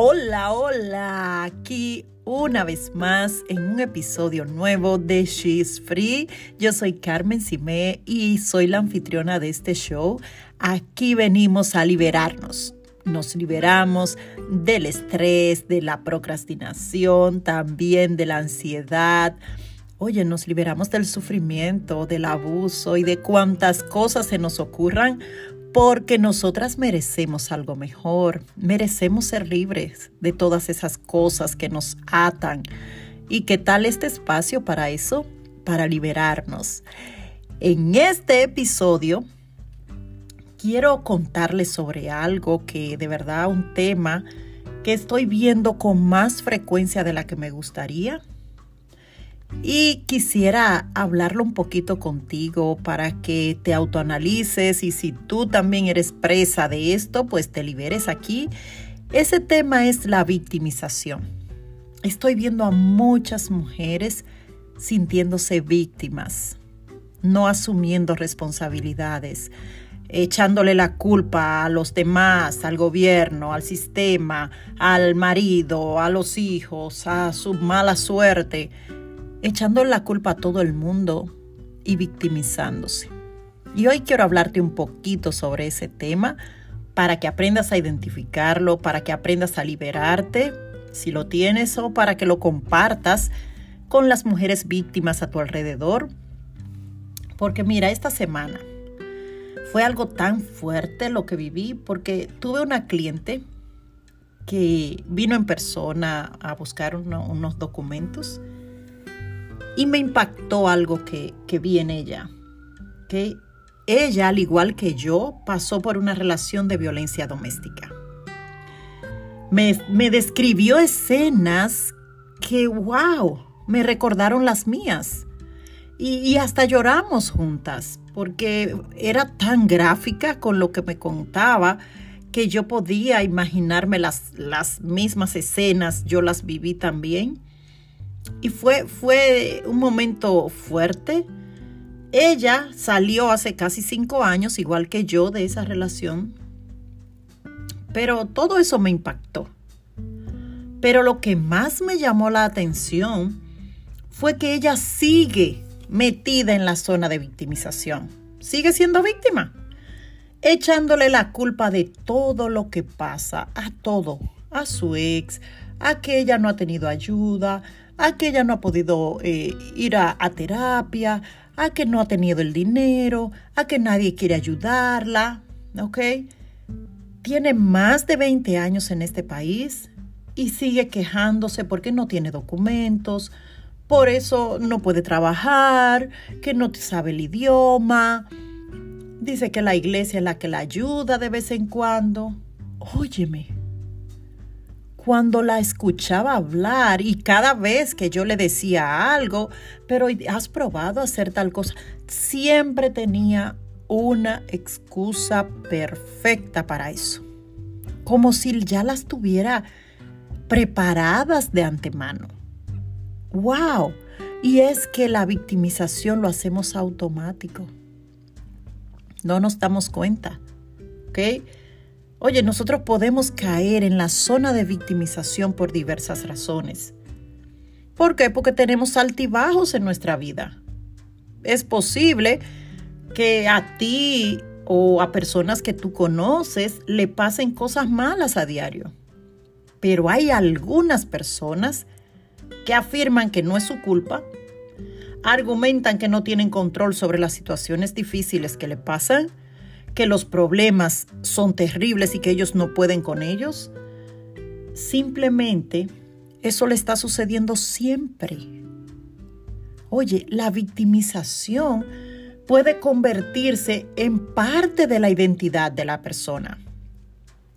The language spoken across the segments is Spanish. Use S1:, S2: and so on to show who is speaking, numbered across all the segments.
S1: Hola, hola, aquí una vez más en un episodio nuevo de She's Free. Yo soy Carmen Simé y soy la anfitriona de este show. Aquí venimos a liberarnos. Nos liberamos del estrés, de la procrastinación, también de la ansiedad. Oye, nos liberamos del sufrimiento, del abuso y de cuantas cosas se nos ocurran porque nosotras merecemos algo mejor, merecemos ser libres de todas esas cosas que nos atan. ¿Y qué tal este espacio para eso? Para liberarnos. En este episodio quiero contarles sobre algo que de verdad un tema que estoy viendo con más frecuencia de la que me gustaría y quisiera hablarlo un poquito contigo para que te autoanalices y si tú también eres presa de esto, pues te liberes aquí. Ese tema es la victimización. Estoy viendo a muchas mujeres sintiéndose víctimas, no asumiendo responsabilidades, echándole la culpa a los demás, al gobierno, al sistema, al marido, a los hijos, a su mala suerte echando la culpa a todo el mundo y victimizándose. Y hoy quiero hablarte un poquito sobre ese tema para que aprendas a identificarlo, para que aprendas a liberarte, si lo tienes, o para que lo compartas con las mujeres víctimas a tu alrededor. Porque mira, esta semana fue algo tan fuerte lo que viví porque tuve una cliente que vino en persona a buscar unos documentos y me impactó algo que, vi en ella. Que ella, al igual que yo, pasó por una relación de violencia doméstica. Me, me describió escenas que, wow, me recordaron las mías. Y, y, hasta lloramos juntas, porque era tan gráfica con lo que me contaba que yo podía imaginarme las, las mismas escenas, yo las viví también. Y fue, fue un momento fuerte. Ella salió hace casi cinco años, igual que yo, de esa relación. Pero todo eso me impactó. Pero lo que más me llamó la atención fue que ella sigue metida en la zona de victimización. Sigue siendo víctima. Echándole la culpa de todo lo que pasa, a todo, a su ex, a que ella no ha tenido ayuda, a que ella no ha podido eh, ir a, terapia, a que no ha tenido el dinero, a que nadie quiere ayudarla, ¿ok? Tiene más de 20 años en este país y sigue quejándose porque no tiene documentos, por eso no puede trabajar, que no sabe el idioma. Dice que la iglesia es la que la ayuda de vez en cuando. Óyeme, cuando la escuchaba hablar y cada vez que yo le decía algo, pero has probado hacer tal cosa, siempre tenía una excusa perfecta para eso, como si ya las tuviera preparadas de antemano. ¡Wow! Y es que la victimización lo hacemos automático. No nos damos cuenta. ¿Ok? Oye, nosotros podemos caer en la zona de victimización por diversas razones. ¿Por qué? Porque tenemos altibajos en nuestra vida. Es posible que a ti o a personas que tú conoces le pasen cosas malas a diario. Pero hay algunas personas que afirman que no es su culpa, argumentan que no tienen control sobre las situaciones difíciles que le pasan, que los problemas son terribles y que ellos no pueden con ellos. Simplemente eso le está sucediendo siempre. Oye, la victimización puede convertirse en parte de la identidad de la persona.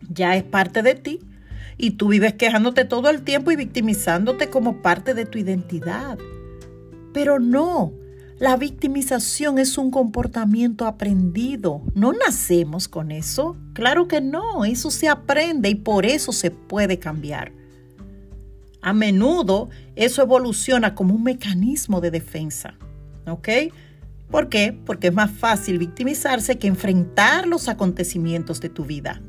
S1: Ya es parte de ti y tú vives quejándote todo el tiempo y victimizándote como parte de tu identidad. Pero no, la victimización es un comportamiento aprendido. No nacemos con eso. Claro que no, eso se aprende y por eso se puede cambiar. A menudo eso evoluciona como un mecanismo de defensa. ¿Ok? ¿Por qué? Porque es más fácil victimizarse que enfrentar los acontecimientos de tu vida.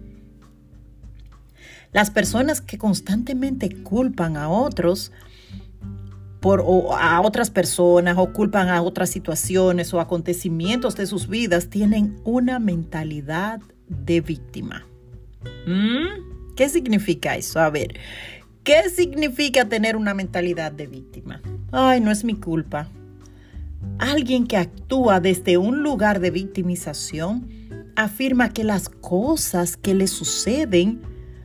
S1: Las personas que constantemente culpan a otros por, o a otras personas o culpan a otras situaciones o acontecimientos de sus vidas tienen una mentalidad de víctima. ¿Mm? ¿Qué significa eso? A ver, ¿qué significa tener una mentalidad de víctima? Ay, no es mi culpa. Alguien que actúa desde un lugar de victimización afirma que las cosas que le suceden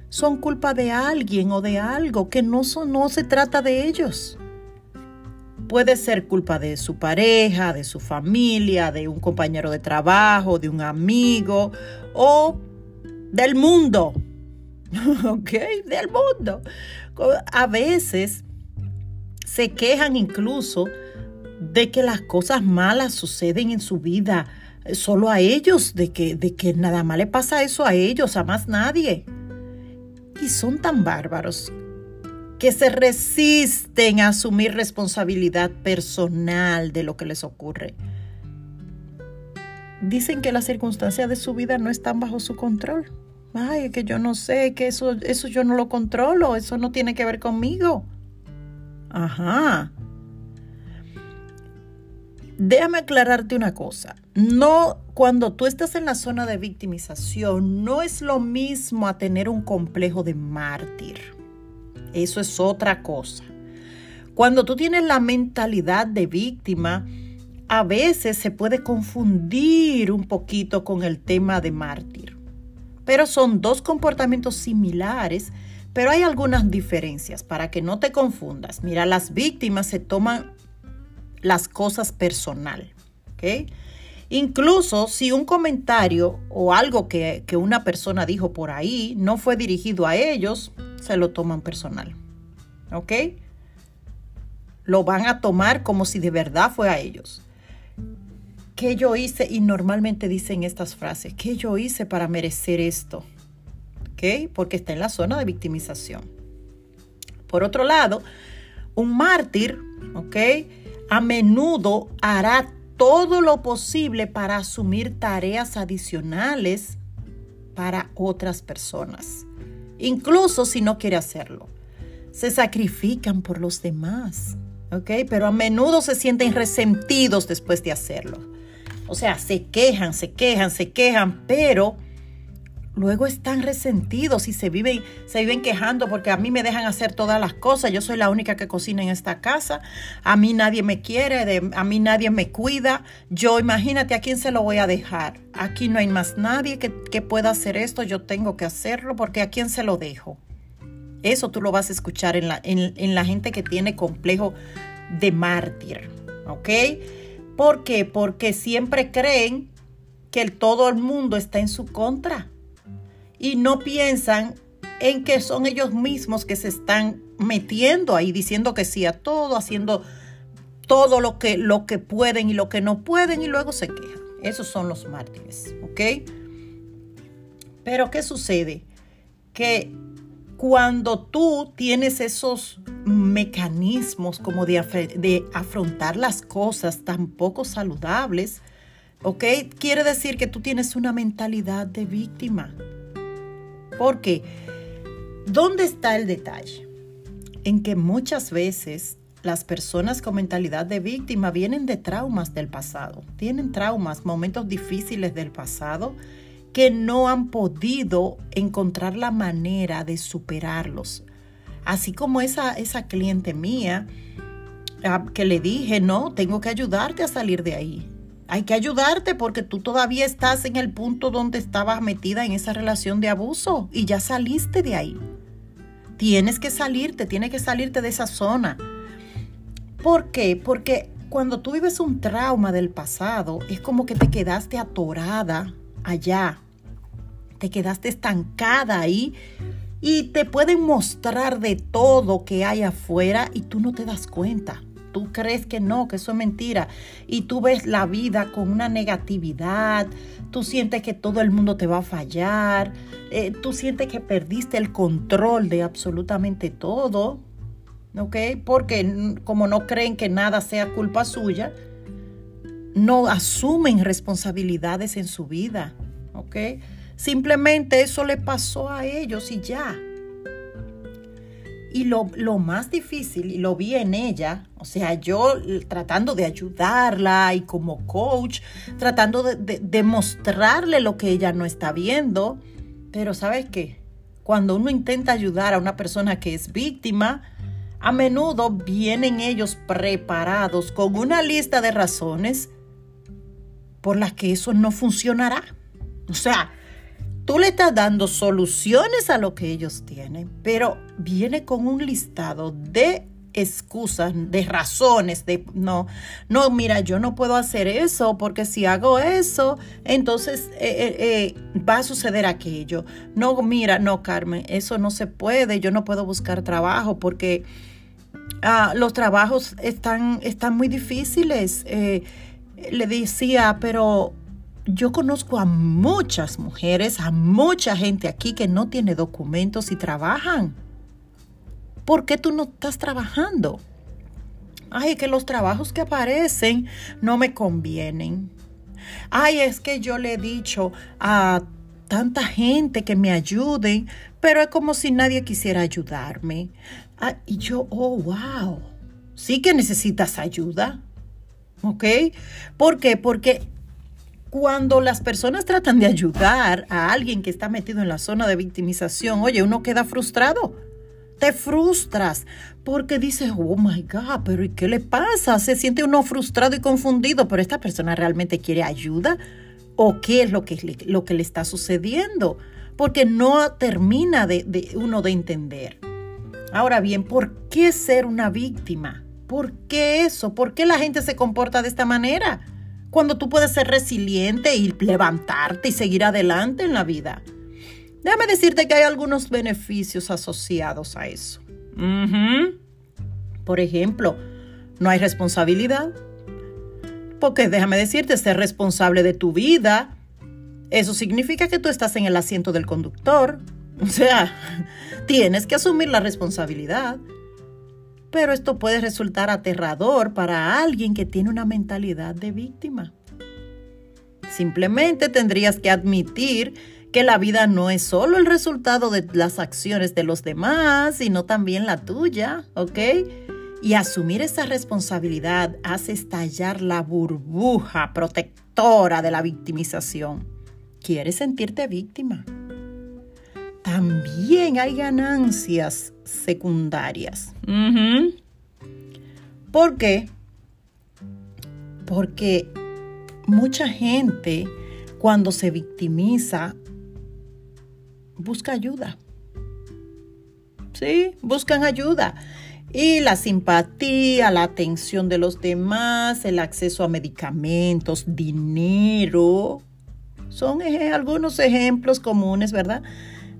S1: son culpa de alguien o de algo, que no, son, no se trata de ellos. Puede ser culpa de su pareja, de su familia, de un compañero de trabajo, de un amigo o del mundo. ¿Ok? Del mundo. A veces se quejan incluso de que las cosas malas suceden en su vida solo a ellos, de que, de que nada más le pasa eso a ellos, a más nadie. Y son tan bárbaros que se resisten a asumir responsabilidad personal de lo que les ocurre. Dicen que las circunstancias de su vida no están bajo su control. Ay, que yo no sé, que eso, eso yo no lo controlo, eso no tiene que ver conmigo. Ajá. Déjame aclararte una cosa. No, cuando tú estás en la zona de victimización, no es lo mismo a tener un complejo de mártir. Eso es otra cosa. Cuando tú tienes la mentalidad de víctima, a veces se puede confundir un poquito con el tema de mártir. Pero son dos comportamientos similares, pero hay algunas diferencias para que no te confundas. Mira, las víctimas se toman las cosas personal. Incluso si un comentario o algo que, que, una persona dijo por ahí no fue dirigido a ellos, se lo toman personal. ¿Ok? Lo van a tomar como si de verdad fue a ellos. ¿Qué yo hice? Y normalmente dicen estas frases. ¿Qué yo hice para merecer esto? ¿Ok? Porque está en la zona de victimización. Por otro lado, un mártir, ¿ok? A menudo hará todo lo posible para asumir tareas adicionales para otras personas incluso si no quiere hacerlo. Se sacrifican por los demás, ¿ok? Pero a menudo se sienten resentidos después de hacerlo. O sea, se quejan, se quejan, se quejan, pero luego están resentidos y se viven, se viven quejando porque a mí me dejan hacer todas las cosas. Yo soy la única que cocina en esta casa. A mí nadie me quiere, a mí nadie me cuida. Yo, imagínate a quién se lo voy a dejar. Aquí no hay más nadie que, pueda hacer esto. Yo tengo que hacerlo porque a quién se lo dejo. Eso tú lo vas a escuchar en la, en la gente que tiene complejo de mártir. ¿Ok? ¿Por qué? Porque siempre creen que todo el mundo está en su contra y no piensan en que son ellos mismos que se están metiendo ahí, diciendo que sí a todo, haciendo todo lo que, lo que pueden y lo que no pueden y luego se quejan. Esos son los mártires, ¿ok? Pero ¿qué sucede? Que cuando tú tienes esos mecanismos como de, de afrontar las cosas tan poco saludables, ¿ok? Quiere decir que tú tienes una mentalidad de víctima. Porque, ¿dónde está el detalle? En que muchas veces las personas con mentalidad de víctima vienen de traumas del pasado, tienen traumas, momentos difíciles del pasado que no han podido encontrar la manera de superarlos. Así como esa, esa cliente mía ah, que le dije, no, tengo que ayudarte a salir de ahí. Hay que ayudarte porque tú todavía estás en el punto donde estabas metida en esa relación de abuso y ya saliste de ahí. Tienes que salirte, tienes que salirte de esa zona. ¿Por qué? Porque cuando tú vives un trauma del pasado, es como que te quedaste atorada allá. Te quedaste estancada ahí y te pueden mostrar de todo que hay afuera y tú no te das cuenta tú crees que no, que eso es mentira, y tú ves la vida con una negatividad, tú sientes que todo el mundo te va a fallar, eh, tú sientes que perdiste el control de absolutamente todo, ¿ok? Porque como no creen que nada sea culpa suya, no asumen responsabilidades en su vida, ¿ok? Simplemente eso le pasó a ellos y ya. Y lo, lo, más difícil, y lo vi en ella, o sea, yo tratando de ayudarla y como coach, tratando de, de, mostrarle lo que ella no está viendo, pero ¿sabes qué? Cuando uno intenta ayudar a una persona que es víctima, a menudo vienen ellos preparados con una lista de razones por las que eso no funcionará. O sea, tú le estás dando soluciones a lo que ellos tienen, pero viene con un listado de excusas, de razones, de no, no, mira, yo no puedo hacer eso porque si hago eso, entonces eh, eh, eh, va a suceder aquello. No, mira, no, Carmen, eso no se puede, yo no puedo buscar trabajo porque ah, los trabajos están, están muy difíciles. le decía, pero yo conozco a muchas mujeres, a mucha gente aquí que no tiene documentos y trabajan. ¿Por qué tú no estás trabajando? Ay, que los trabajos que aparecen no me convienen. Ay, es que yo le he dicho a tanta gente que me ayuden, pero es como si nadie quisiera ayudarme. Y yo, oh, wow, sí que necesitas ayuda. ¿Ok? ¿Por qué? Porque cuando las personas tratan de ayudar a alguien que está metido en la zona de victimización, oye, uno queda frustrado. Te frustras porque dices, oh my God, pero ¿y qué le pasa? Se siente uno frustrado y confundido, pero esta persona realmente quiere ayuda o qué es lo que, lo que le está sucediendo, porque no termina de uno de entender. Ahora bien, ¿por qué ser una víctima? ¿Por qué eso? ¿Por qué la gente se comporta de esta manera? Cuando tú puedes ser resiliente y levantarte y seguir adelante en la vida. Déjame decirte que hay algunos beneficios asociados a eso. Por ejemplo, no hay responsabilidad. Porque déjame decirte, ser responsable de tu vida, eso significa que tú estás en el asiento del conductor. O sea, tienes que asumir la responsabilidad. Pero esto puede resultar aterrador para alguien que tiene una mentalidad de víctima. Simplemente tendrías que admitir que la vida no es solo el resultado de las acciones de los demás, sino también la tuya, ¿ok? Y asumir esa responsabilidad hace estallar la burbuja protectora de la victimización. ¿Quieres sentirte víctima? También hay ganancias secundarias. ¿Por qué? Porque mucha gente cuando se victimiza busca ayuda. Sí, buscan ayuda. Y la simpatía, la atención de los demás, el acceso a medicamentos, dinero, son algunos ejemplos comunes, ¿verdad?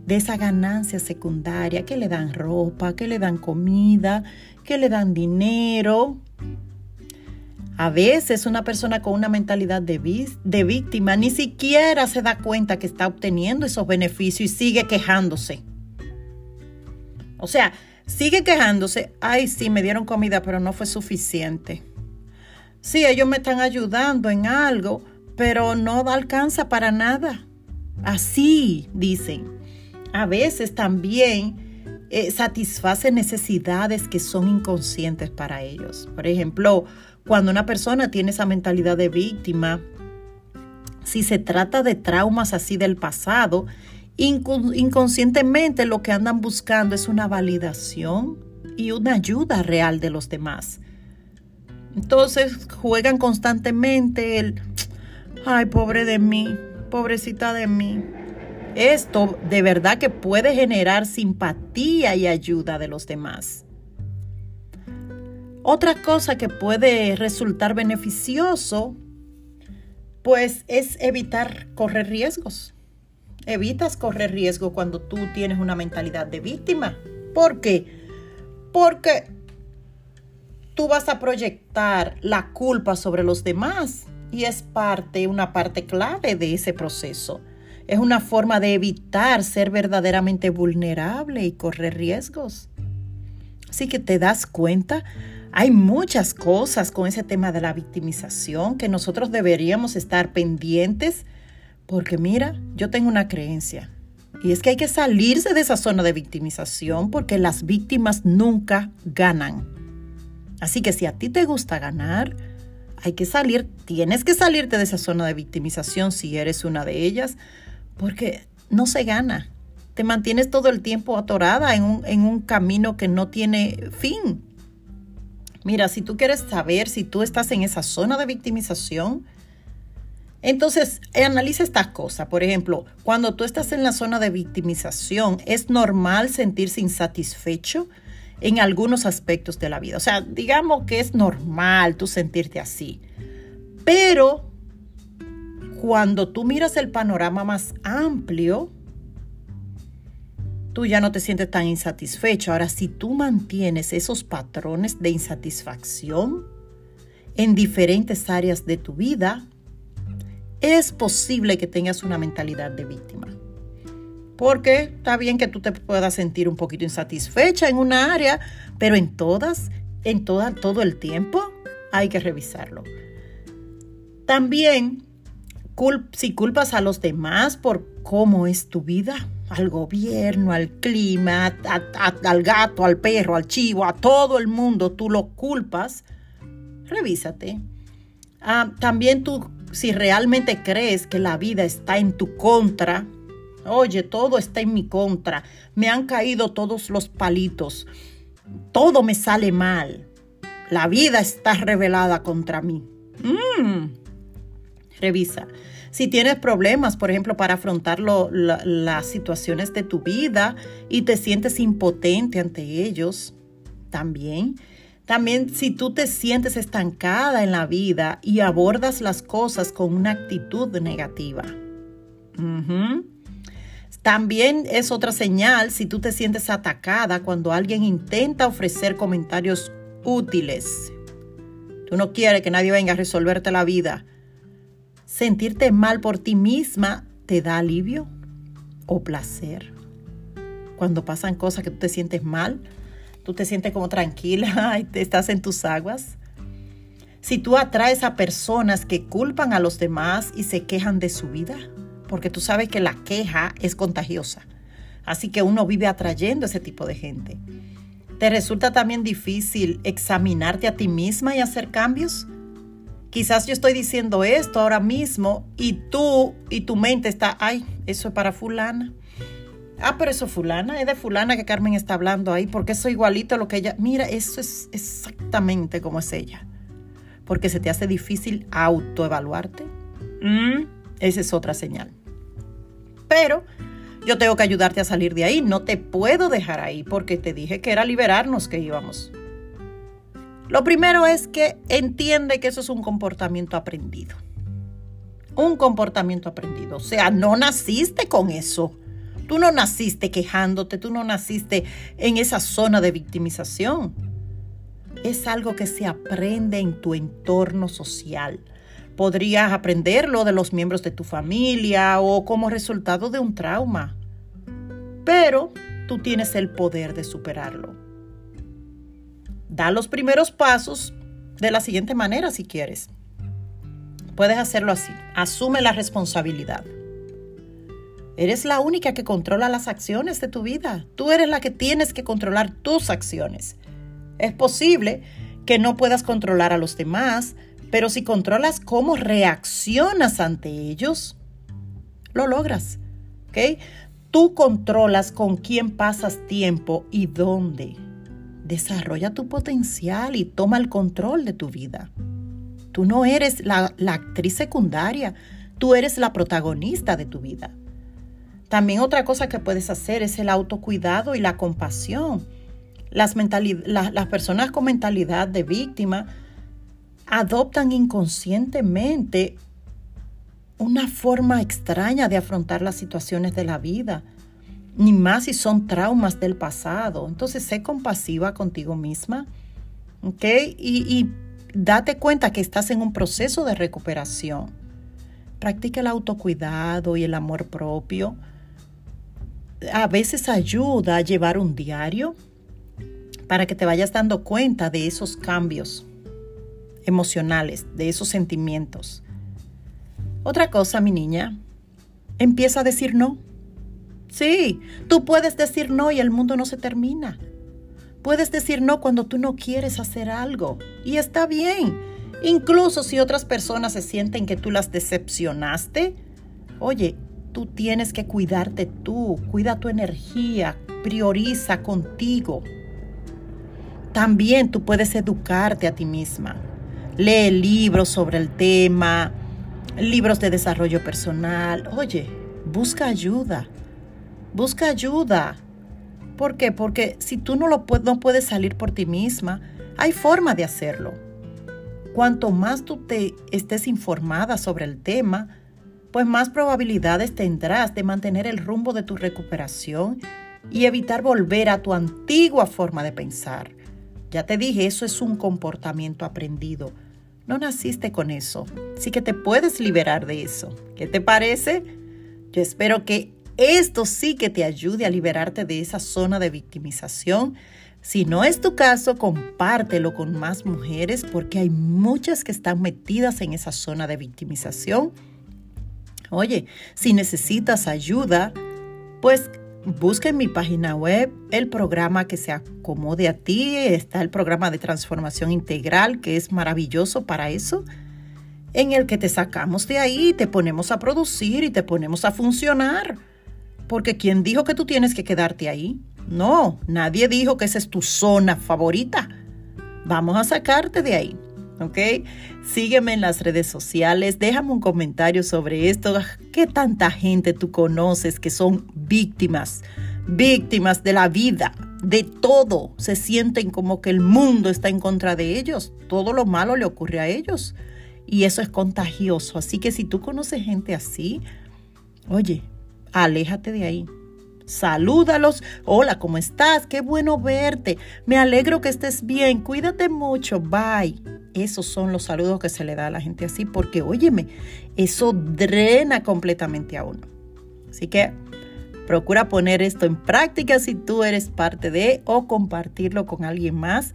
S1: De esa ganancia secundaria, que le dan ropa, que le dan comida, que le dan dinero. A veces una persona con una mentalidad de, de víctima ni siquiera se da cuenta que está obteniendo esos beneficios y sigue quejándose. O sea, sigue quejándose, ay, sí, me dieron comida, pero no fue suficiente. Sí, ellos me están ayudando en algo, pero no alcanza para nada. Así dicen a veces también eh, satisface necesidades que son inconscientes para ellos. Por ejemplo, cuando una persona tiene esa mentalidad de víctima, si se trata de traumas así del pasado, inconscientemente lo que andan buscando es una validación y una ayuda real de los demás. Entonces juegan constantemente el, ay, pobre de mí, pobrecita de mí, esto de verdad que puede generar simpatía y ayuda de los demás. Otra cosa que puede resultar beneficioso, pues es evitar correr riesgos. Evitas correr riesgo cuando tú tienes una mentalidad de víctima. ¿Por qué? Porque tú vas a proyectar la culpa sobre los demás y es parte, una parte clave de ese proceso. Es una forma de evitar ser verdaderamente vulnerable y correr riesgos. Así que te das cuenta, hay muchas cosas con ese tema de la victimización que nosotros deberíamos estar pendientes porque mira, yo tengo una creencia Y es que hay que salirse de esa zona de victimización porque las víctimas nunca ganan. Así que si a ti te gusta ganar, hay que salir, tienes que salirte de esa zona de victimización si eres una de ellas, porque no se gana. Te mantienes todo el tiempo atorada en un, en un camino que no tiene fin. Mira, si tú quieres saber si tú estás en esa zona de victimización, entonces analiza estas cosas. Por ejemplo, cuando tú estás en la zona de victimización, es normal sentirse insatisfecho en algunos aspectos de la vida. O sea, digamos que es normal tú sentirte así. Pero cuando tú miras el panorama más amplio, tú ya no te sientes tan insatisfecho. Ahora, si tú mantienes esos patrones de insatisfacción en diferentes áreas de tu vida, es posible que tengas una mentalidad de víctima. Porque está bien que tú te puedas sentir un poquito insatisfecha en una área, pero en todas, en toda, todo el tiempo hay que revisarlo. También, si culpas a los demás por cómo es tu vida, al gobierno, al clima, al gato, al perro, al chivo, a todo el mundo, tú lo culpas, revísate. Ah, también tú, si realmente crees que la vida está en tu contra, Oye, todo está en mi contra. Me han caído todos los palitos. Todo me sale mal. La vida está revelada contra mí. Mm. Revisa. Si tienes problemas, por ejemplo, para afrontar las situaciones de tu vida y te sientes impotente ante ellos, también. También si tú te sientes estancada en la vida y abordas las cosas con una actitud negativa. También es otra señal si tú te sientes atacada cuando alguien intenta ofrecer comentarios útiles. Tú no quieres que nadie venga a resolverte la vida. Sentirte mal por ti misma te da alivio o placer. Cuando pasan cosas que tú te sientes mal, tú te sientes como tranquila y te estás en tus aguas. Si tú atraes a personas que culpan a los demás y se quejan de su vida, porque tú sabes que la queja es contagiosa. Así que uno vive atrayendo ese tipo de gente. ¿Te resulta también difícil examinarte a ti misma y hacer cambios? Quizás yo estoy diciendo esto ahora mismo y tú y tu mente está, ay, eso es para fulana. Ah, pero eso es fulana, es de fulana que Carmen está hablando ahí, porque eso es igualito a lo que ella... Mira, eso es exactamente como es ella. Porque se te hace difícil autoevaluarte. Mm, esa es otra señal. Pero yo tengo que ayudarte a salir de ahí. No te puedo dejar ahí porque te dije que era liberarnos que íbamos. Lo primero es que entiende que eso es un comportamiento aprendido. Un comportamiento aprendido. O sea, no naciste con eso. Tú no naciste quejándote, tú no naciste en esa zona de victimización. Es algo que se aprende en tu entorno social Podrías aprenderlo de los miembros de tu familia o como resultado de un trauma. Pero tú tienes el poder de superarlo. Da los primeros pasos de la siguiente manera si quieres. Puedes hacerlo así. Asume la responsabilidad. Eres la única que controla las acciones de tu vida. Tú eres la que tienes que controlar tus acciones. Es posible que no puedas controlar a los demás, pero si controlas cómo reaccionas ante ellos, lo logras. ¿Ok? Tú controlas con quién pasas tiempo y dónde. Desarrolla tu potencial y toma el control de tu vida. Tú no eres la, actriz secundaria, tú eres la protagonista de tu vida. También otra cosa que puedes hacer es el autocuidado y la compasión. Las personas con mentalidad de víctima adoptan inconscientemente una forma extraña de afrontar las situaciones de la vida, ni más si son traumas del pasado. Entonces, sé compasiva contigo misma, ¿ok? Y, date cuenta que estás en un proceso de recuperación. Practica el autocuidado y el amor propio. A veces ayuda a llevar un diario para que te vayas dando cuenta de esos cambios emocionales, de esos sentimientos. Otra cosa, mi niña, empieza a decir no. Sí, tú puedes decir no y el mundo no se termina. Puedes decir no cuando tú no quieres hacer algo. Y está bien. Incluso si otras personas se sienten que tú las decepcionaste. Oye, tú tienes que cuidarte tú. Cuida tu energía. Prioriza contigo. También tú puedes educarte a ti misma. Lee libros sobre el tema, libros de desarrollo personal. Oye, busca ayuda. Busca ayuda. ¿Por qué? Porque si tú no, lo no puedes salir por ti misma, hay forma de hacerlo. Cuanto más tú te estés informada sobre el tema, pues más probabilidades tendrás de mantener el rumbo de tu recuperación y evitar volver a tu antigua forma de pensar. Ya te dije, eso es un comportamiento aprendido. No naciste con eso, así que te puedes liberar de eso. ¿Qué te parece? Yo espero que esto sí que te ayude a liberarte de esa zona de victimización. Si no es tu caso, compártelo con más mujeres porque hay muchas que están metidas en esa zona de victimización. Oye, si necesitas ayuda, pues busca en mi página web el programa que se acomode a ti. Está el programa de transformación integral, que es maravilloso para eso, en el que te sacamos de ahí, te ponemos a producir y te ponemos a funcionar. Porque ¿quién dijo que tú tienes que quedarte ahí? No, nadie dijo que esa es tu zona favorita. Vamos a sacarte de ahí. ¿ok? Sígueme en las redes sociales, déjame un comentario sobre esto. ¿Qué tanta gente tú conoces que son víctimas? Víctimas de la vida, de todo. Se sienten como que el mundo está en contra de ellos. Todo lo malo le ocurre a ellos. Y eso es contagioso. Así que si tú conoces gente así, oye, aléjate de ahí. Salúdalos. Hola, ¿cómo estás? Qué bueno verte. Me alegro que estés bien. Cuídate mucho. Bye. Esos son los saludos que se le da a la gente así porque, óyeme, eso drena completamente a uno. Así que procura poner esto en práctica si tú eres parte de o compartirlo con alguien más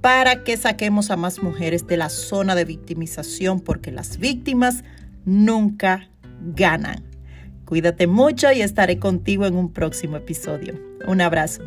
S1: para que saquemos a más mujeres de la zona de victimización porque las víctimas nunca ganan. Cuídate mucho y estaré contigo en un próximo episodio. Un abrazo.